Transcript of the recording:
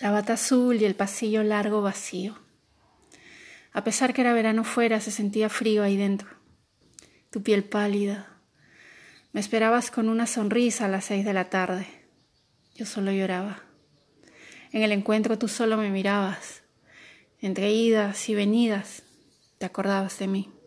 La bata azul y el pasillo largo vacío. A pesar que era verano fuera, se sentía frío ahí dentro. Tu piel pálida. Me esperabas con una sonrisa a las seis de la tarde. Yo solo lloraba. En el encuentro tú solo me mirabas. Entre idas y venidas, te acordabas de mí.